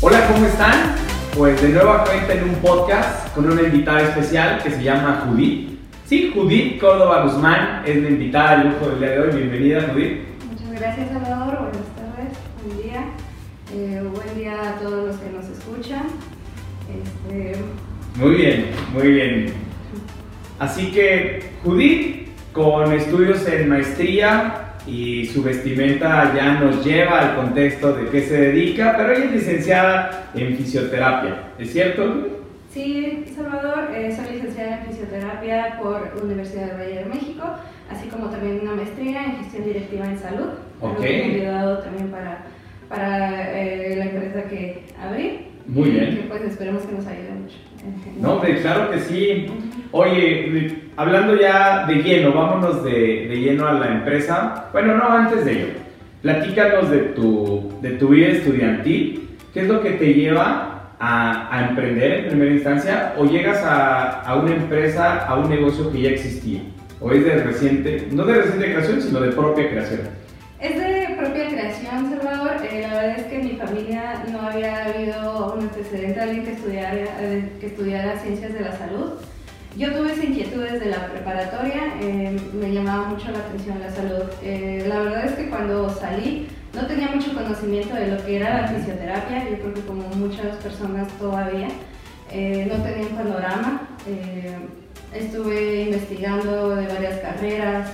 Hola, ¿cómo están? Pues de nuevo cuenta en un podcast con una invitada especial que se llama Judith. Sí, Judith Córdoba Guzmán es la invitada del lujo del día de hoy. Bienvenida, Judith. Muchas gracias, Salvador. Buenas tardes, buen día. Eh, buen día a todos los que nos escuchan. Este... Muy bien, muy bien. Así que Judith, con estudios en maestría y su vestimenta ya nos lleva al contexto de qué se dedica, pero ella es licenciada en fisioterapia, ¿es cierto? Sí, Salvador, eh, soy licenciada en fisioterapia por Universidad de Valle de México, así como también una maestría en gestión directiva en salud, Ok. que me ha ayudado también para, para eh, la empresa que abrí. Muy bien. Que pues esperemos que nos ayude mucho. No, hombre, claro que sí. Oye, hablando ya de lleno, vámonos de, de lleno a la empresa. Bueno, no, antes de ello, platícanos de tu, de tu vida estudiantil. ¿Qué es lo que te lleva a, a emprender en primera instancia? ¿O llegas a, a una empresa, a un negocio que ya existía? ¿O es de reciente, no de reciente creación, sino de propia creación? Que estudiara ciencias de la salud. Yo tuve esa inquietud desde la preparatoria, eh, me llamaba mucho la atención la salud. Eh, la verdad es que cuando salí no tenía mucho conocimiento de lo que era la fisioterapia, yo creo que como muchas personas todavía, eh, no tenía un panorama. Eh, estuve investigando de varias carreras,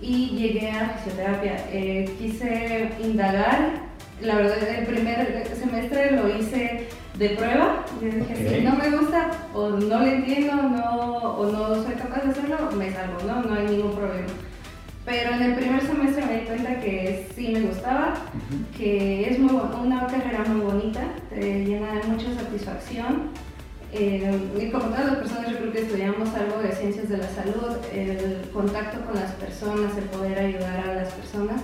y llegué a fisioterapia. Eh, quise indagar, la verdad el primer semestre lo hice de prueba, yo dije, si no me gusta o no le entiendo no, o no soy capaz de hacerlo, me salgo, ¿no? No hay ningún problema. Pero en el primer semestre me di cuenta que sí me gustaba, que es muy, una carrera muy bonita, te llena de mucha satisfacción. Eh, y como todas las personas, yo creo que estudiamos algo de ciencias de la salud, el contacto con las personas, el poder ayudar a las personas,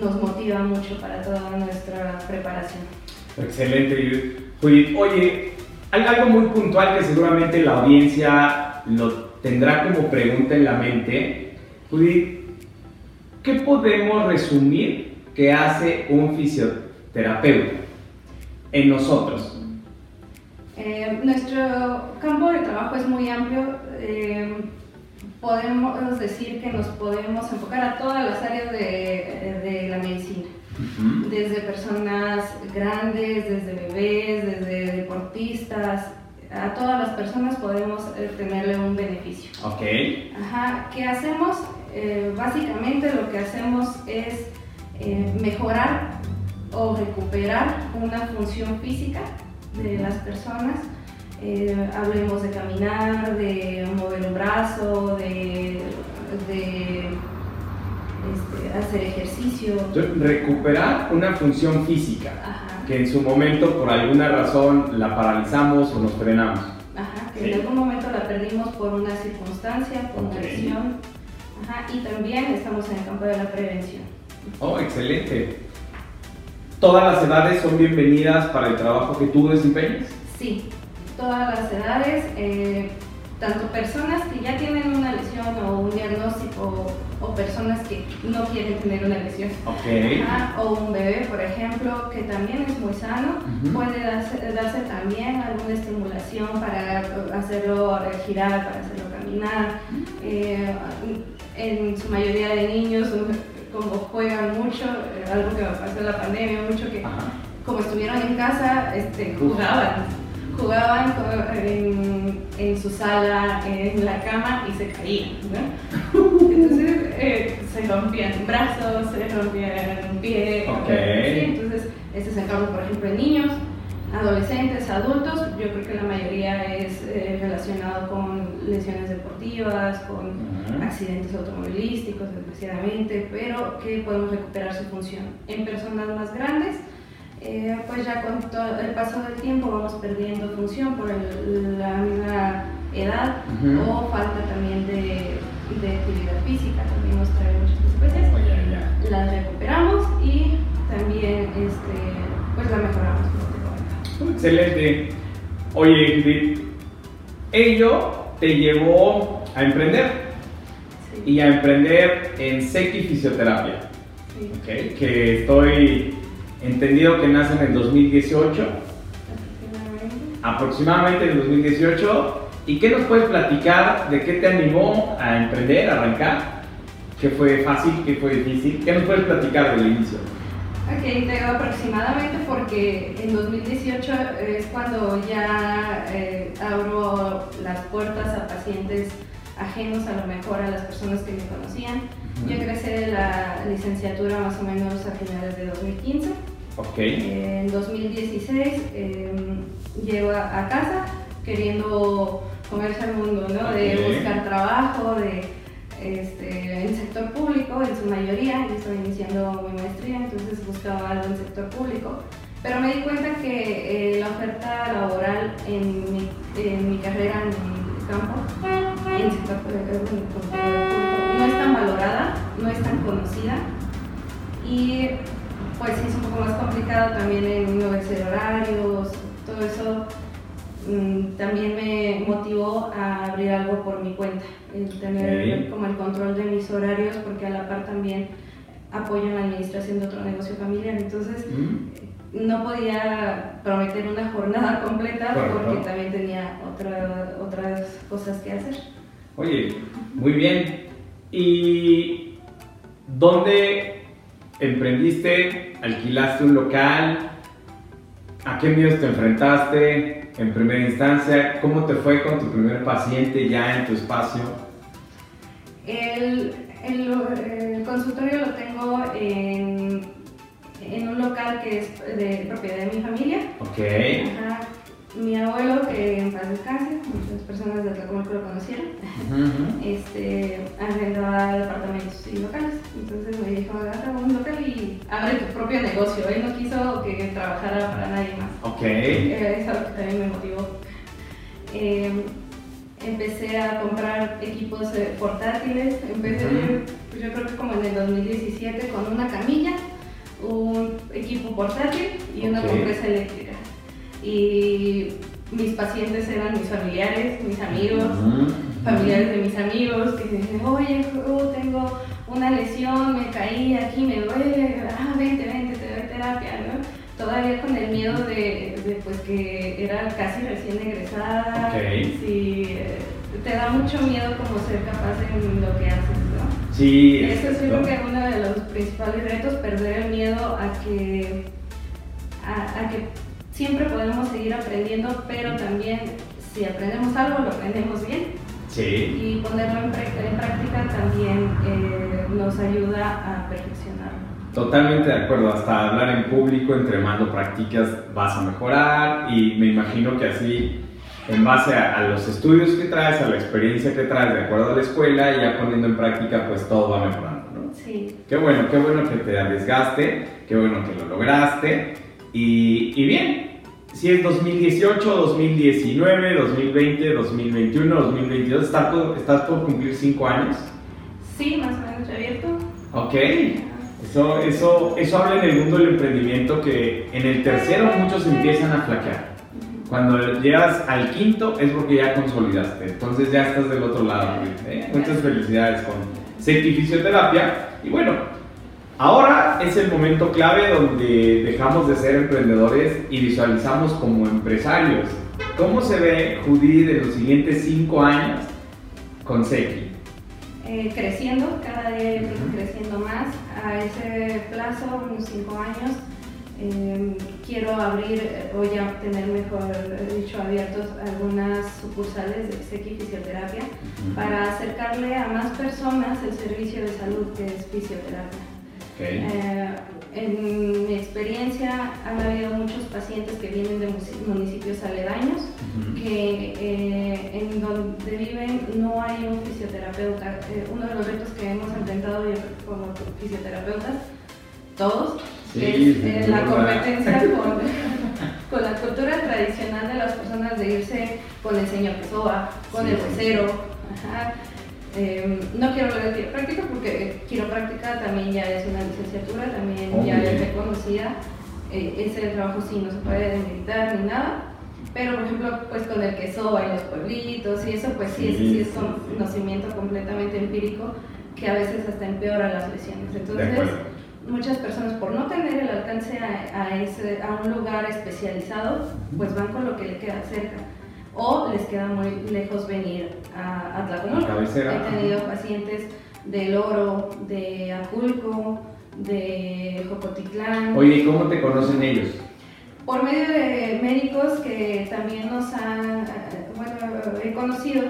nos motiva mucho para toda nuestra preparación. Excelente, Judith. Oye, hay algo muy puntual que seguramente la audiencia lo tendrá como pregunta en la mente. Judith, ¿qué podemos resumir que hace un fisioterapeuta en nosotros? Eh, nuestro campo de trabajo es muy amplio. eh, podemos decir que nos podemos enfocar a todas las áreas de, de la medicina. Desde personas grandes, desde bebés, desde deportistas, a todas las personas podemos eh, tenerle un beneficio. Ok. Ajá, ¿qué hacemos? Eh, básicamente lo que hacemos es eh, mejorar o recuperar una función física de las personas. Hablemos de caminar, de mover un brazo, de, de, este, hacer ejercicio. Entonces, recuperar una función física Ajá. que en su momento por alguna razón la paralizamos o nos frenamos. Ajá, que Sí. en algún momento la perdimos por una circunstancia, por una lesión. Ajá, y también estamos en el campo de la prevención. Oh, excelente. ¿Todas las edades son bienvenidas para el trabajo que tú desempeñas? Sí, todas las edades, eh, tanto personas que ya tienen una lesión o un diagnóstico o personas que no quieren tener una lesión. Ajá, o un bebé, por ejemplo, que también es muy sano, puede darse, darse también alguna estimulación para hacerlo girar, para hacerlo caminar. Eh, en su mayoría de niños, como juegan mucho, eh, algo que me pasó en la pandemia, mucho que Ajá. como estuvieron en casa, este, jugaban. Jugaban en, en su sala, en la cama y se caían. ¿no? Entonces eh, se rompían brazos, se rompían pie. Ok. ¿sí? Entonces, este es el caso, por ejemplo, en niños, adolescentes, adultos. Yo creo que la mayoría es eh, relacionado con lesiones deportivas, con accidentes automovilísticos, desgraciadamente, pero que podemos recuperar su función. En personas más grandes, eh, pues ya con todo el paso del tiempo vamos perdiendo función por la misma edad o falta también de, actividad física, también nos trae muchas consecuencias. Oh, Las recuperamos y también este, pues la mejoramos. Excelente. Oye, ello te llevó a emprender y a emprender en Seki Fisioterapia. que estoy entendido que nace en el 2018. Aproximadamente en el 2018. ¿Y qué nos puedes platicar de qué te animó a emprender, a arrancar? ¿Qué fue fácil, qué fue difícil? ¿Qué nos puedes platicar del inicio? Ok, digo aproximadamente porque en 2018 es cuando ya eh, abro las puertas a pacientes ajenos a lo mejor a las personas que me conocían. Yo ingresé la licenciatura más o menos a finales de 2015. Okay. en 2016 em, llego a, casa queriendo comerse al mundo, ¿no? De buscar trabajo, de este, en el sector público en su mayoría, yo estaba iniciando mi maestría, entonces buscaba algo en el sector público, pero me di cuenta que eh, la oferta laboral en mi, en mi carrera, en mi campo, en el sector público, tan valorada, no es tan conocida y pues es un poco más complicado también en no horarios, todo eso Mm, también me motivó a abrir algo por mi cuenta, el tener como el control de mis horarios, porque a la par también apoyo en la administración de otro negocio familiar, entonces mm. no podía prometer una jornada completa porque también tenía otras cosas que hacer. Oye, muy bien. ¿Y dónde emprendiste? ¿Alquilaste un local? ¿A qué miedos te enfrentaste? en primera instancia, ¿cómo te fue con tu primer paciente ya en tu espacio? El, el, consultorio lo tengo en, en, un local que es de propiedad de mi familia. Ok. Mi abuelo, que en paz descanse, muchas personas de Tlacomulco lo conocieron, este, arrendaba departamentos y locales. Entonces me dijo, agarra un local y abre tu propio negocio. Él no quiso que trabajara para nadie más. Ok. Eh, es algo que también me motivó. Em, empecé a comprar equipos eh, portátiles. Empecé, yo creo que como en el 2017, con una camilla, un equipo portátil y una compresa eléctrica y mis pacientes eran mis familiares, mis amigos, familiares de mis amigos que dicen, oye, tengo una lesión, me caí aquí, me duele, ah, vente, vente, te doy terapia, ¿no? Todavía con el miedo de, pues que era casi recién egresada, sí, eh, te da mucho miedo como ser capaz en lo que haces, ¿no? Sí. Eso es creo que uno de los principales retos, perder el miedo a que, a que siempre podemos seguir aprendiendo, pero también si aprendemos algo, lo aprendemos bien. Sí. Y ponerlo en, práctica también eh, nos ayuda a perfeccionarlo. Totalmente de acuerdo, hasta hablar en público, entre más lo practicas vas a mejorar y me imagino que así, en base a, los estudios que traes, a la experiencia que traes de acuerdo a la escuela y ya poniendo en práctica, pues todo va mejorando, ¿no? Sí. Qué bueno, qué bueno que te arriesgaste, qué bueno que lo lograste y, y bien, si es 2018, 2019, 2020, 2021, 2022, ¿estás por, estás por cumplir 5 años? Sí, más o menos abierto. Ok. Eso, eso, eso habla en el mundo del emprendimiento que en el tercero muchos empiezan a flaquear. Cuando llegas al quinto es porque ya consolidaste, entonces ya estás del otro lado. ¿eh? Muchas felicidades con Safety Fisioterapia. Y bueno, Ahora es el momento clave donde dejamos de ser emprendedores y visualizamos como empresarios. ¿Cómo se ve Judith en los siguientes cinco años con Seki? Eh, creciendo, cada día creciendo más. A ese plazo, unos cinco años, em, quiero abrir o ya tener, mejor dicho, abiertos algunas sucursales de Seki Fisioterapia para acercarle a más personas el servicio de salud que es fisioterapia. Eh, en mi experiencia han habido muchos pacientes que vienen de municipios aledaños, que eh, en donde viven no hay un fisioterapeuta. Eh, uno de los retos que hemos enfrentado como fisioterapeutas, todos, es la competencia con, con, la cultura tradicional de las personas de irse con el señor Pessoa, con el huesero. Em, no quiero hablar de quiropráctica porque quiropráctica también ya es una licenciatura, también ya es reconocida. Eh, ese trabajo sí no se puede demeritar ni nada. Pero, por ejemplo, pues con el queso en los pueblitos y eso, pues sí, sí, es conocimiento completamente empírico que a veces hasta empeora las lesiones. Entonces, muchas personas por no tener el alcance a, ese, a un lugar especializado, pues van con lo que le queda cerca o les queda muy lejos venir a, a He tenido pacientes del Oro, de Aculco, de Jocotitlán. Oye, ¿y cómo te conocen ellos? Por medio de médicos que también nos han, bueno, he conocido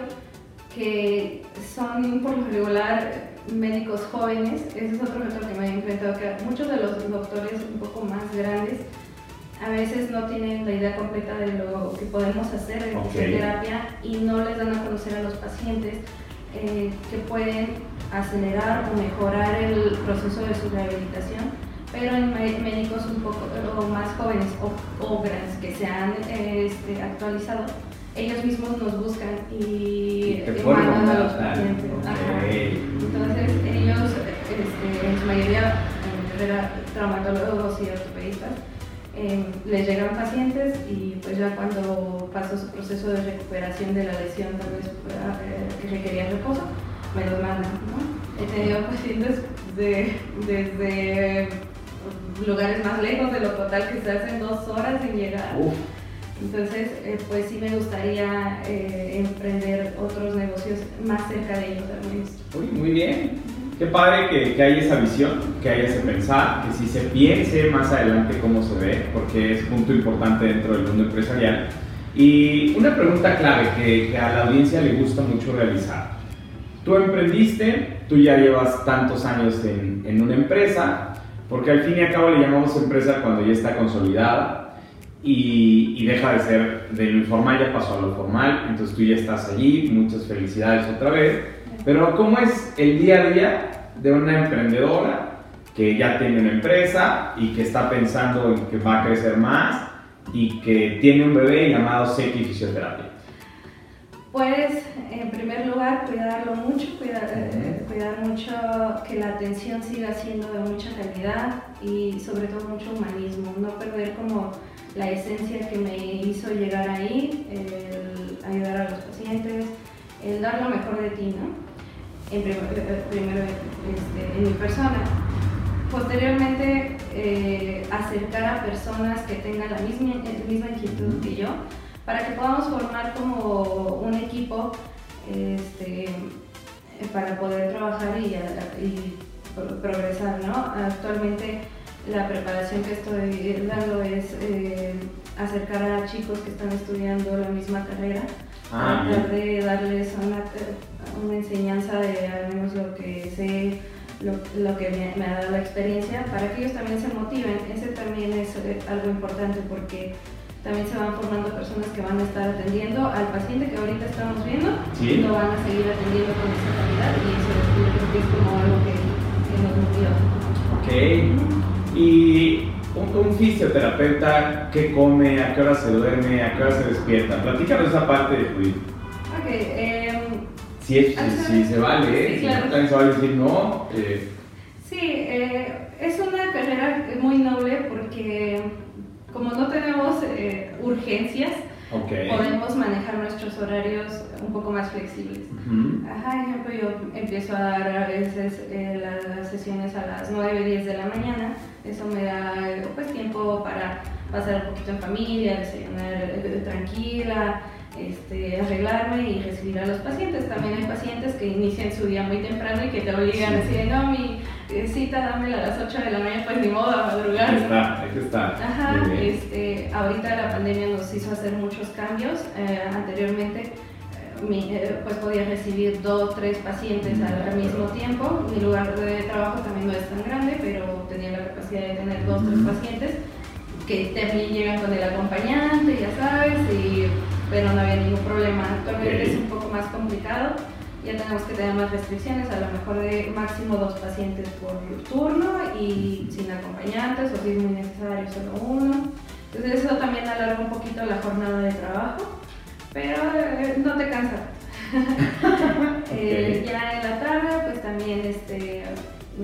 que son por lo regular médicos jóvenes. Ese es otro reto que me he enfrentado, que muchos de los doctores un poco más grandes a veces no tienen la idea completa de lo que podemos hacer en fisioterapia y no les dan a conocer a los pacientes eh, que pueden acelerar o mejorar el proceso de su rehabilitación, pero en médicos un poco más jóvenes o, grandes que se han este, actualizado, ellos mismos nos buscan y, mandan a los pacientes. Entonces ellos, este, en su mayoría, traumatólogos y ortopedistas, Em, les llegan pacientes y pues ya cuando pasó su proceso de recuperación de la lesión tal vez eh, que requería reposo, me los mandan. He tenido pacientes de, desde lugares más lejos de lo total que se hacen dos horas sin llegar. Entonces, eh, pues sí me gustaría eh, emprender otros negocios más cerca de ellos al muy bien. Qué padre que, que, haya esa visión, que haya ese pensar, que si se piense más adelante cómo se ve, porque es punto importante dentro del mundo empresarial. Y una pregunta clave que, que a la audiencia le gusta mucho realizar. Tú emprendiste, tú ya llevas tantos años en, en una empresa, porque al fin y al cabo le llamamos empresa cuando ya está consolidada y, y, deja de ser de lo informal, ya pasó a lo formal, entonces tú ya estás allí, muchas felicidades otra vez. Pero ¿cómo es el día a día de una emprendedora que ya tiene una empresa y que está pensando en que va a crecer más y que tiene un bebé llamado Seki Fisioterapia? Pues, en primer lugar, cuidarlo mucho, cuidar, eh, cuidar mucho que la atención siga siendo de mucha calidad y sobre todo mucho humanismo, no perder como la esencia que me hizo llegar ahí, el ayudar a los pacientes, el dar lo mejor de ti, ¿no? Primero este, en mi persona. Posteriormente, eh, acercar a personas que tengan la misma, misma inquietud que yo, para que podamos formar como un equipo este, para poder trabajar y, y, progresar. ¿no? Actualmente la preparación que estoy dando es eh, acercar a chicos que están estudiando la misma carrera, ah, tratar de darles una una enseñanza de al menos lo que sé, lo, lo que me, ha dado la experiencia, para que ellos también se motiven. Ese también es eh, algo importante porque también se van formando personas que van a estar atendiendo al paciente que ahorita estamos viendo, ¿Sí? lo van a seguir atendiendo con esa calidad y eso es, como algo que, nos motiva. Ok. Y un, un, fisioterapeuta, ¿qué come? ¿A qué hora se duerme? ¿A qué hora se despierta? Platícanos esa parte de tu vida. Ok. Eh, si, se vale, sí, también se vale decir no. Eh. Sí, eh, es una carrera muy noble porque como no tenemos eh, urgencias, podemos manejar nuestros horarios un poco más flexibles. Ajá, ejemplo, yo empiezo a dar a veces las sesiones a las 9, 10 de la mañana, eso me da pues tiempo para pasar un poquito en familia, desayunar tranquila, este, arreglarme y recibir a los pacientes. También hay pacientes que inician su día muy temprano y que te obligan a decir, no, mi eh, cita dámela a las 8 de la mañana, pues ni modo, a madrugar. Ahí está, ahí está. Ajá, este, ahorita la pandemia nos hizo hacer muchos cambios. Eh, anteriormente, eh, pues podía recibir dos, tres pacientes al, mismo tiempo. Mi lugar de trabajo también no es tan grande, pero tenía la capacidad de tener dos, tres pacientes que también llegan con el acompañante, ya sabes, y pero no había ningún problema. Actualmente es un poco más complicado ya tenemos que tener más restricciones, a lo mejor de máximo dos pacientes por turno y sin acompañantes o si es muy necesario solo uno. Entonces eso también alarga un poquito la jornada de trabajo, pero eh, no te cansa. Eh, ya en la tarde pues también este,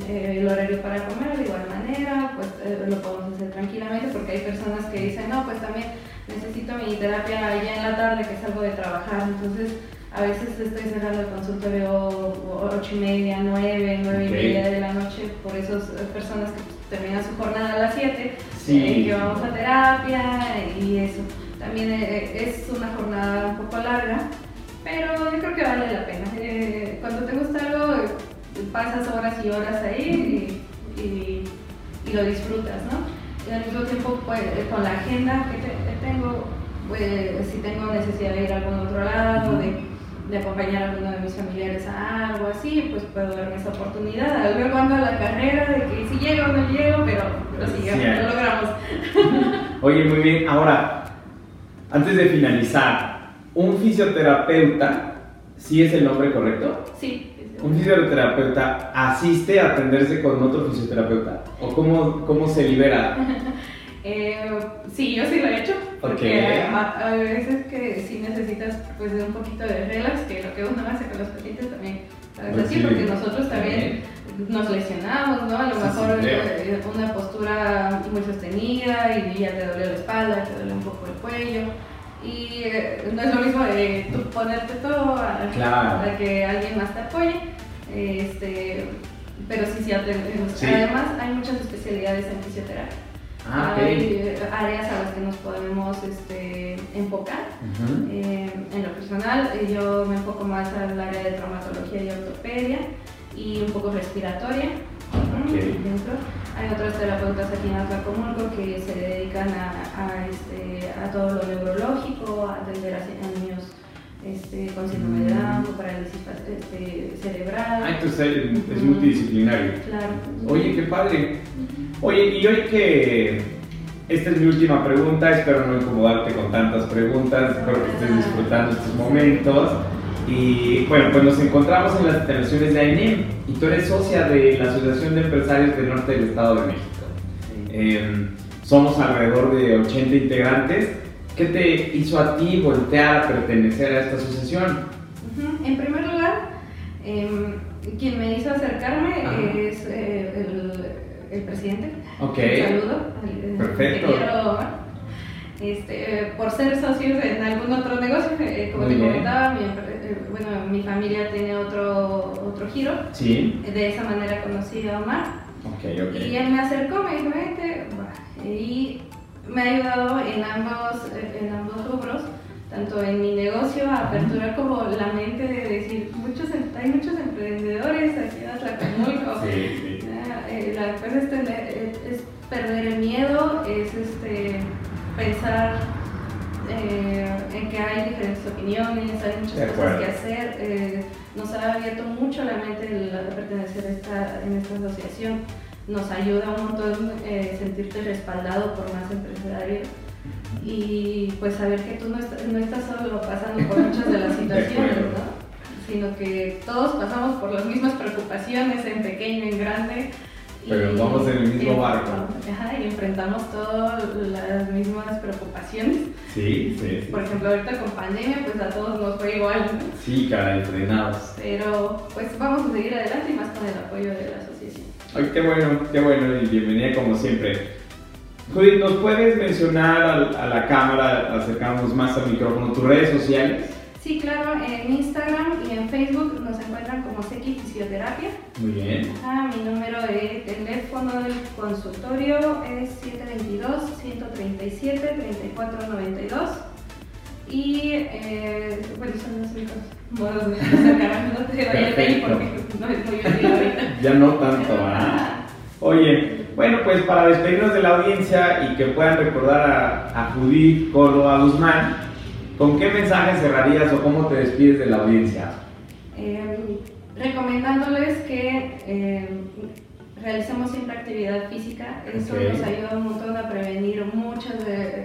eh, el horario para comer de igual manera, pues lo podemos hacer tranquilamente porque hay personas que dicen, no, pues también necesito mi terapia ya en la tarde que salgo de trabajar, entonces a veces estoy cerrando el consultorio 8 y media, 9, 9 y media de la noche por esas personas que terminan su jornada a las 7, sí. eh, que vamos a terapia y eso. También eh, es una jornada un poco larga, pero yo creo que vale la pena. Eh, cuando te gusta algo, pasas horas y horas ahí y, y, y lo disfrutas, ¿no? Y al mismo tiempo, pues, con la agenda que, te, que tengo, pues, si tengo necesidad de ir a algún otro lado, de de acompañar a alguno de mis familiares a algo así, pues puedo darme esa oportunidad. Luego ando a la carrera de que si llego o no llego, pero, pero sí, lo logramos. Oye, muy bien. Ahora, antes de finalizar, ¿un fisioterapeuta sí es el nombre correcto? Sí. ¿Un fisioterapeuta asiste a atenderse con otro fisioterapeuta? ¿O cómo, cómo se libera? Eh, sí, yo sí lo he hecho, porque a, veces que sí necesitas pues un poquito de relax, que lo que uno hace con los pacientes también es pues así, porque nosotros también nos lesionamos, ¿no? A lo mejor eh, una postura muy sostenida y ya te duele la espalda, te duele un poco el cuello. Y eh, no es lo mismo de tú ponerte todo a, que alguien más te apoye. Este, pero sí, sí, Además, hay muchas especialidades en fisioterapia. Ah, hay áreas a las que nos podemos este, enfocar. Eh, en lo personal, eh, yo me enfoco más al área de traumatología y ortopedia y un poco respiratoria. Hay otros terapeutas aquí en Atlacomulco que se dedican a, este, a todo lo neurológico, a atender a niños este, con síndrome de Down, mm. parálisis este, cerebral. Ah, entonces es multidisciplinario. Claro. Oye, qué padre. Oye, y hoy que esta es mi última pregunta, espero no incomodarte con tantas preguntas, espero que estés disfrutando estos momentos. Y bueno, pues nos encontramos en las instalaciones de AINEM y tú eres socia de la Asociación de Empresarios del Norte del Estado de México. Em, somos alrededor de 80 integrantes. ¿Qué te hizo a ti voltear a pertenecer a esta asociación? En primer lugar, em, quien me hizo acercarme es eh, el el presidente. Ok. Un saludo. Perfecto. este, por ser socios en algún otro negocio, eh, como te comentaba, mi, eh, bueno, mi familia tiene otro, otro giro. Sí. De esa manera conocí a Omar. Okay, okay. Y él me acercó, me dijo, vente, y me ha ayudado en ambos, en ambos rubros tanto en mi negocio, a aperturar como la mente de decir, muchos, hay muchos emprendedores aquí en Atlacomulco. Sí, sí. Eh, la cosa es, tener, es, perder el miedo, es este, pensar eh, opiniones, hay muchas cosas que hacer. Eh, nos ha abierto mucho la mente el, pertenecer a esta, en esta asociación. Nos ayuda un montón sentirte respaldado por más empresarios y pues saber que tú no, no estás solo pasando por muchas de las situaciones, ¿no? sino que todos pasamos por las mismas preocupaciones en pequeño, en grande. Pero vamos en el mismo barco. Ajá, y enfrentamos todas las mismas preocupaciones. Sí, sí, sí, Por ejemplo, ahorita con pandemia, pues a todos nos fue igual. ¿no? Sí, caray, frenados. Pero pues vamos a seguir adelante y más con el apoyo de la asociación. Ay, qué bueno, qué bueno y bienvenida como siempre. Judith, ¿nos puedes mencionar a, la cámara, acercarnos más al micrófono, tus redes sociales? Sí, claro, en Instagram y en Facebook nos encuentran como Seki Fisioterapia. Muy bien. mi número de teléfono del consultorio es 722-137-3492. Y eh, bueno, son los únicos modos de acercarme, no te ahí porque no es muy útil ahorita. Ya no tanto, ¿ah? Oye, bueno, pues para despedirnos de la audiencia y que puedan recordar a, Judith Córdoba Guzmán, ¿con qué mensaje cerrarías o cómo te despides de la audiencia? Em, recomendándoles que em, realicemos siempre actividad física, eso nos ayuda un montón a prevenir muchas,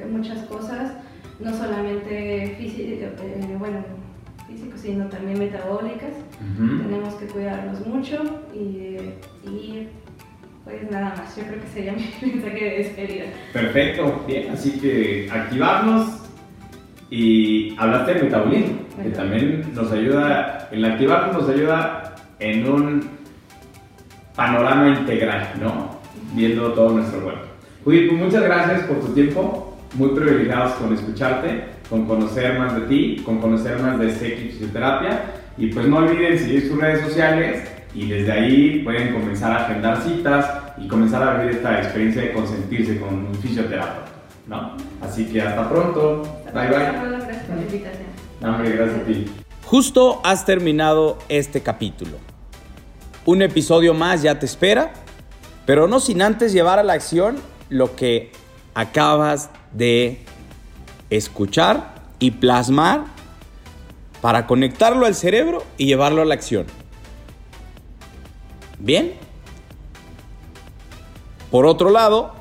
muchas cosas, no solamente eh, bueno, físicos, sino también metabólicas. Tenemos que cuidarnos mucho y, y pues nada más, yo creo que sería mi mensaje de despedida. Perfecto, bien, así que activarnos y hablaste de metabolismo, que también nos ayuda, el activarnos nos ayuda en un panorama integral, ¿no? Viendo todo nuestro cuerpo. Judith, pues muchas gracias por tu tiempo, muy privilegiados con escucharte, con conocer más de ti, con conocer más de Seki Fisioterapia y pues no olviden seguir sus redes sociales y desde ahí pueden comenzar a agendar citas y comenzar a vivir esta experiencia de consentirse con un fisioterapeuta, ¿no? Así que hasta pronto. Bye bye. Gracias por la invitación. No, hombre, gracias a ti. Justo has terminado este capítulo. Un episodio más ya te espera, pero no sin antes llevar a la acción lo que acabas de escuchar y plasmar para conectarlo al cerebro y llevarlo a la acción. Bien. Por otro lado,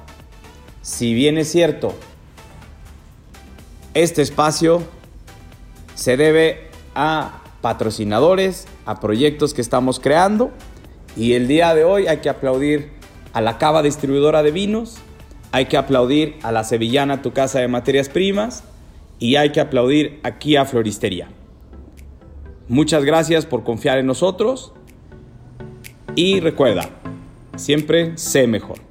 si bien es cierto, este espacio se debe a patrocinadores, a proyectos que estamos creando y el día de hoy hay que aplaudir a la Cava Distribuidora de Vinos, hay que aplaudir a la Sevillana Tu Casa de Materias Primas y hay que aplaudir aquí a Floristería. Muchas gracias por confiar en nosotros y recuerda, siempre sé mejor.